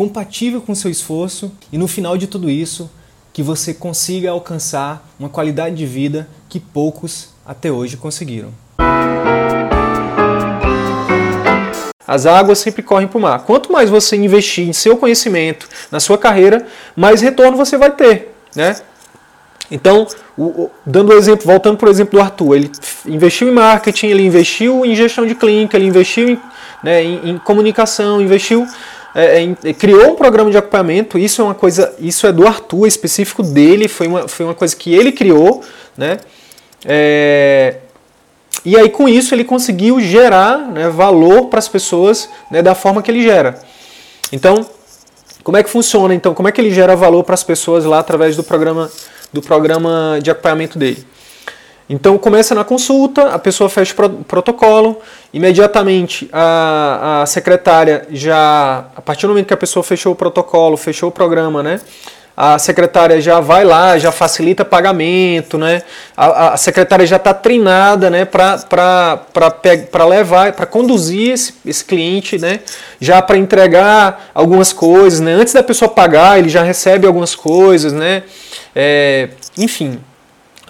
compatível com o seu esforço e no final de tudo isso, que você consiga alcançar uma qualidade de vida que poucos até hoje conseguiram. As águas sempre correm para o mar. Quanto mais você investir em seu conhecimento, na sua carreira, mais retorno você vai ter, né? Então, dando o exemplo, voltando por exemplo do Arthur, ele investiu em marketing, ele investiu em gestão de clínica, ele investiu em, né, em, em comunicação, investiu é, é, criou um programa de acompanhamento. Isso é uma coisa, isso é do Arthur, específico dele, foi uma, foi uma coisa que ele criou, né? É, e aí com isso ele conseguiu gerar né, valor para as pessoas né, da forma que ele gera. Então, como é que funciona? Então, como é que ele gera valor para as pessoas lá através do programa do programa de acompanhamento dele? Então começa na consulta, a pessoa fecha o protocolo, imediatamente a, a secretária já, a partir do momento que a pessoa fechou o protocolo, fechou o programa, né? A secretária já vai lá, já facilita pagamento, né? A, a secretária já está treinada, né? Para levar, para conduzir esse, esse cliente, né? Já para entregar algumas coisas, né? Antes da pessoa pagar, ele já recebe algumas coisas, né? É, enfim,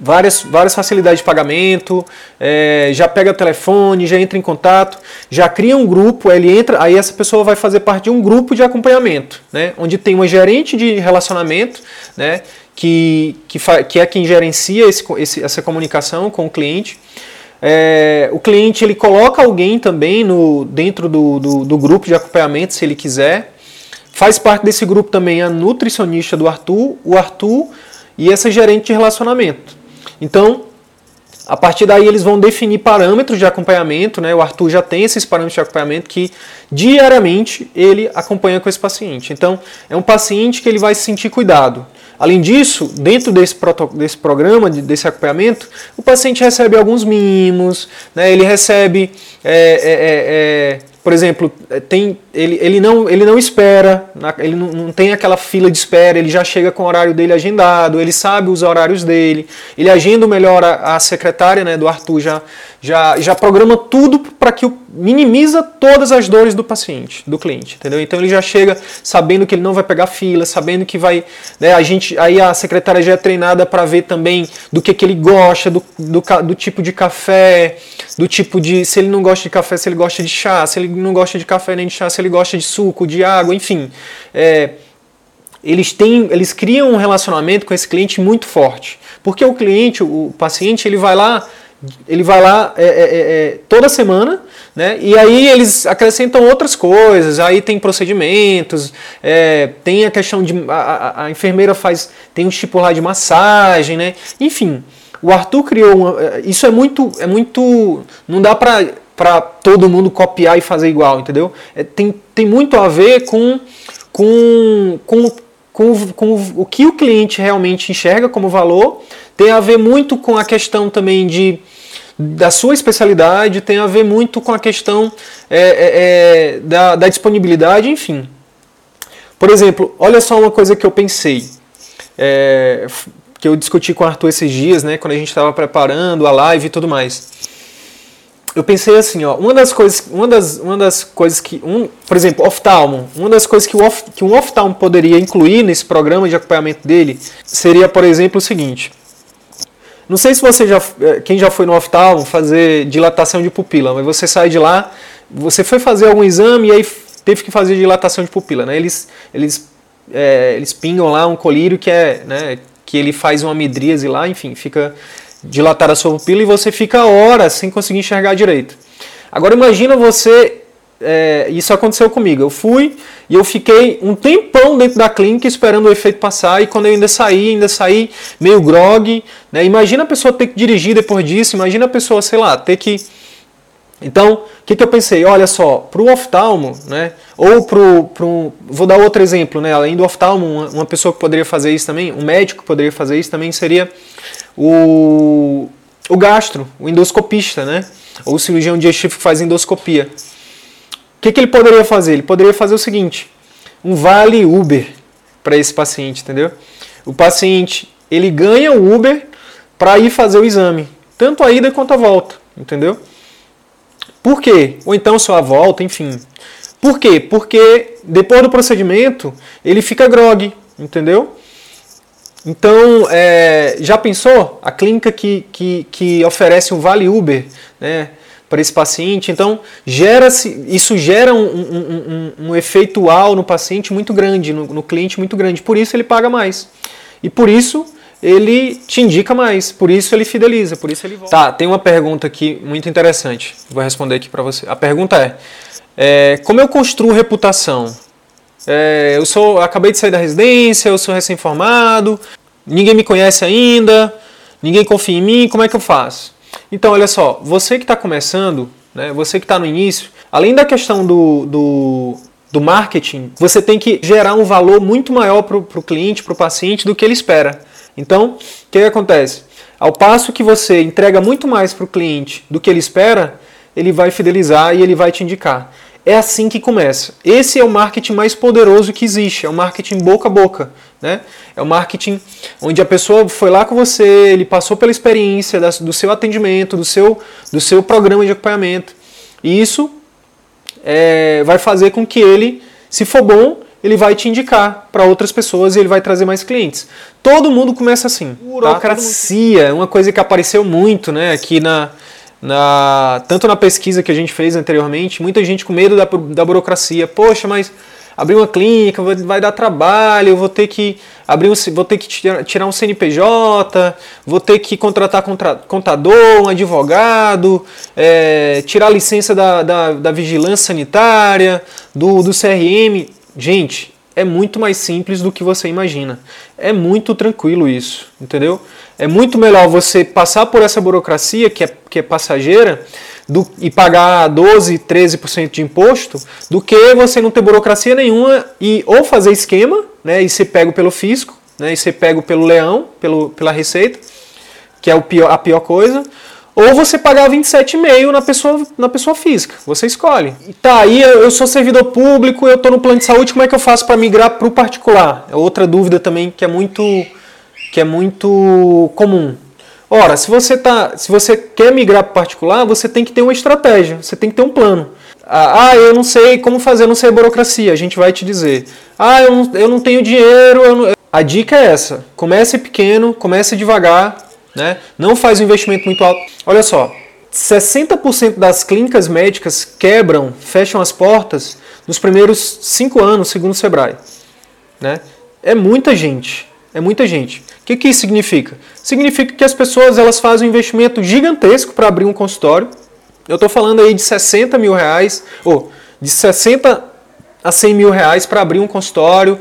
várias, várias facilidades de pagamento, é, já pega o telefone, já entra em contato, já cria um grupo, ele entra, aí essa pessoa vai fazer parte de um grupo de acompanhamento, né, onde tem uma gerente de relacionamento, né, que, que, que é quem gerencia esse, esse, essa comunicação com o cliente. É, o cliente ele coloca alguém também no, dentro do, do, do grupo de acompanhamento, se ele quiser. Faz parte desse grupo também a nutricionista do Arthur, o Arthur e essa gerente de relacionamento. Então, a partir daí eles vão definir parâmetros de acompanhamento, né? O Arthur já tem esses parâmetros de acompanhamento que diariamente ele acompanha com esse paciente. Então, é um paciente que ele vai se sentir cuidado. Além disso, dentro desse, desse programa, desse acompanhamento, o paciente recebe alguns mimos, né? ele recebe é, é, é, é por exemplo, é, tem, ele, ele, não, ele não espera, ele não, não, tem aquela fila de espera, ele já chega com o horário dele agendado, ele sabe os horários dele, ele agenda melhor a, a secretária né, do Arthur, já, já, já programa tudo para que o, minimiza todas as dores do paciente, do cliente, entendeu? Então ele já chega sabendo que ele não vai pegar fila, sabendo que vai, né, a gente, aí a secretária já é treinada para ver também do que, que ele gosta, do, do, do tipo de café, do tipo de se ele não gosta de café, se ele gosta de chá, se ele não gosta de café nem de chá, se ele gosta de suco, de água, enfim. É, eles têm, eles criam um relacionamento com esse cliente muito forte, porque o cliente, o paciente, ele vai lá, ele vai lá é, é, é, é toda semana, né? E aí eles acrescentam outras coisas, aí tem procedimentos, é, tem a questão de a, a, a, enfermeira faz tem um tipo lá de massagem, né? Enfim, o Arthur criou uma, é, isso é muito é muito não dá para para todo mundo copiar e fazer igual, entendeu? É, tem, tem muito a ver com, com, com, com, com o que o cliente realmente enxerga como valor, tem a ver muito com a questão também de da sua especialidade, tem a ver muito com a questão é, é, é da, da disponibilidade, enfim. Por exemplo, olha só uma coisa que eu pensei. É, que eu discuti com o Arthur esses dias, né, quando a gente estava preparando a live e tudo mais eu pensei assim, ó, uma das coisas, uma das, uma das coisas que, um, por exemplo, oftalmo, uma das coisas que, o off, que um oftalmo poderia incluir nesse programa de acompanhamento dele seria, por exemplo, o seguinte. Não sei se você já, eh, quem já foi no oftalmo fazer dilatação de pupila, mas você sai de lá, você foi fazer algum exame e aí teve que fazer dilatação de pupila, né? Eles, eles, é, eles pingam lá um colírio que é, né, que ele faz uma midríase lá, enfim, fica dilatar a sua pupila e você fica horas sem conseguir enxergar direito. Agora imagina você, é, isso aconteceu comigo, eu fui e eu fiquei um tempão dentro da clínica esperando o efeito passar e quando eu ainda saí, ainda saí meio grog, né? imagina a pessoa ter que dirigir depois disso, imagina a pessoa, sei lá, ter que Então, o que, que eu pensei? Olha só, para o oftalmo, né, ou para o. Vou dar outro exemplo, né, além do oftalmo, uma, pessoa que poderia fazer isso também, um médico que poderia fazer isso também seria o, o gastro, o endoscopista, né, ou o cirurgião digestivo que faz endoscopia. O que, que ele poderia fazer? Ele poderia fazer o seguinte: um vale Uber para esse paciente, entendeu? O paciente ele ganha o Uber para ir fazer o exame, tanto a ida quanto a volta, entendeu? Por quê? Ou então só a volta, enfim. Por quê? Porque depois do procedimento ele fica grog, entendeu? Então, é, já pensou? A clínica que, que, que oferece um Vale Uber né, para esse paciente, então gera isso gera um, um, um, um efeitual no paciente muito grande, no, no cliente muito grande. Por isso ele paga mais. E por isso ele te indica mais, por isso ele fideliza, por isso ele volta. Tá, tem uma pergunta aqui muito interessante. Vou responder aqui para você. A pergunta é, é, como eu construo reputação? É, eu sou, acabei de sair da residência, eu sou recém-formado, ninguém me conhece ainda, ninguém confia em mim, como é que eu faço? Então, olha só, você que está começando, né, você que está no início, além da questão do, do, do marketing, você tem que gerar um valor muito maior para o cliente, para o paciente, do que ele espera. Então, o que, que acontece? Ao passo que você entrega muito mais para o cliente do que ele espera, ele vai fidelizar e ele vai te indicar. É assim que começa. Esse é o marketing mais poderoso que existe, é o marketing boca a boca. Né? É o marketing onde a pessoa foi lá com você, ele passou pela experiência do seu atendimento, do seu, do seu programa de acompanhamento. E isso é, vai fazer com que ele, se for bom, ele vai te indicar para outras pessoas e ele vai trazer mais clientes. Todo mundo começa assim. Burocracia, tá? uma coisa que apareceu muito né, aqui na, na, tanto na pesquisa que a gente fez anteriormente, muita gente com medo da, da burocracia. Poxa, mas abrir uma clínica vai, dar trabalho, eu vou ter que abrir um, vou ter que tirar um CNPJ, vou ter que contratar contra, contador, um advogado, é, tirar a licença da, da, da vigilância sanitária, do, do CRM. Gente, é muito mais simples do que você imagina. É muito tranquilo isso, entendeu? É muito melhor você passar por essa burocracia que é, que é passageira do, e pagar 12, 13% de imposto do que você não ter burocracia nenhuma e ou fazer esquema né, e ser pego pelo fisco, né, e ser pego pelo leão, pelo, pela receita, que é o pior, a pior coisa, ou você pagar 27,5 na pessoa, na pessoa física. Você escolhe. E tá, aí eu sou servidor público, eu estou no plano de saúde, como é que eu faço para migrar para o particular? É outra dúvida também que é muito, que é muito comum. Ora, se você, tá, se você quer migrar para o particular, você tem que ter uma estratégia, você tem que ter um plano. Ah, eu não sei como fazer, eu não sei burocracia. A gente vai te dizer. Ah, eu não, eu não tenho dinheiro. Não... A dica é essa: comece pequeno, comece devagar, né? Não faz um investimento muito alto. Olha só, 60% das clínicas médicas quebram, fecham as portas nos primeiros 5 anos, segundo o Sebrae. Né? É muita gente. É muita gente. O que, que isso significa? Significa que as pessoas elas fazem um investimento gigantesco para abrir um consultório. Eu estou falando aí de 60 mil reais, ou de 60 a 100 mil reais para abrir um consultório,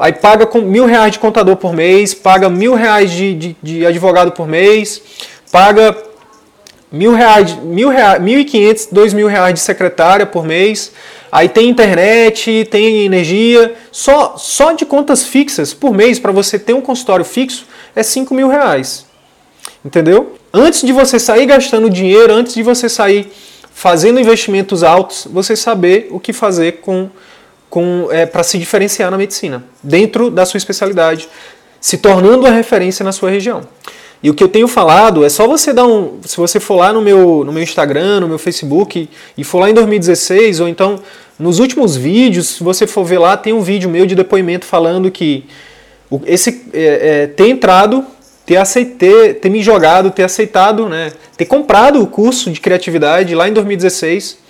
Aí paga com mil reais de contador por mês, paga mil reais de, de, de advogado por mês, paga mil reais, mil reais, mil e quinhentos, dois mil reais de secretária por mês. Aí tem internet, tem energia. Só, só de contas fixas por mês para você ter um consultório fixo é cinco mil reais. Entendeu? Antes de você sair gastando dinheiro, antes de você sair fazendo investimentos altos, você saber o que fazer com é, para se diferenciar na medicina, dentro da sua especialidade, se tornando a referência na sua região. E o que eu tenho falado é só você dar um. Se você for lá no meu, no meu Instagram, no meu Facebook, e for lá em 2016, ou então nos últimos vídeos, se você for ver lá, tem um vídeo meu de depoimento falando que esse é, é, ter entrado, ter, aceitado, ter me jogado, ter aceitado, né, ter comprado o curso de criatividade lá em 2016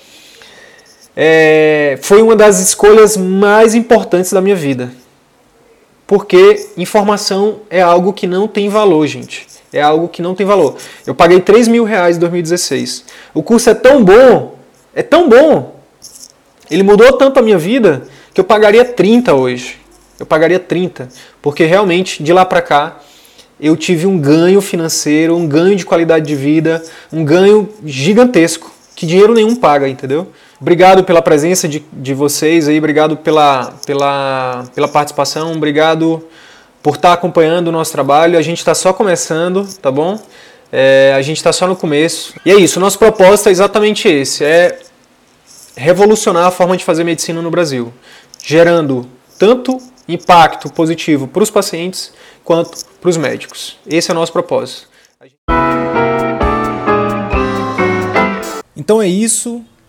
é, foi uma das escolhas mais importantes da minha vida. Porque informação é algo que não tem valor, gente. É algo que não tem valor. Eu paguei 3 mil reais em 2016. O curso é tão bom, é tão bom, ele mudou tanto a minha vida que eu pagaria 30 hoje. Eu pagaria 30, porque realmente de lá para cá eu tive um ganho financeiro, um ganho de qualidade de vida, um ganho gigantesco que dinheiro nenhum paga, entendeu? Obrigado pela presença de, de vocês aí, obrigado pela, pela, pela participação, obrigado por estar acompanhando o nosso trabalho. A gente está só começando, tá bom? É, a gente está só no começo. E é isso, nosso propósito é exatamente esse: é revolucionar a forma de fazer medicina no Brasil, gerando tanto impacto positivo para os pacientes quanto para os médicos. Esse é o nosso propósito. Então é isso.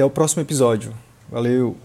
Até o próximo episódio. Valeu!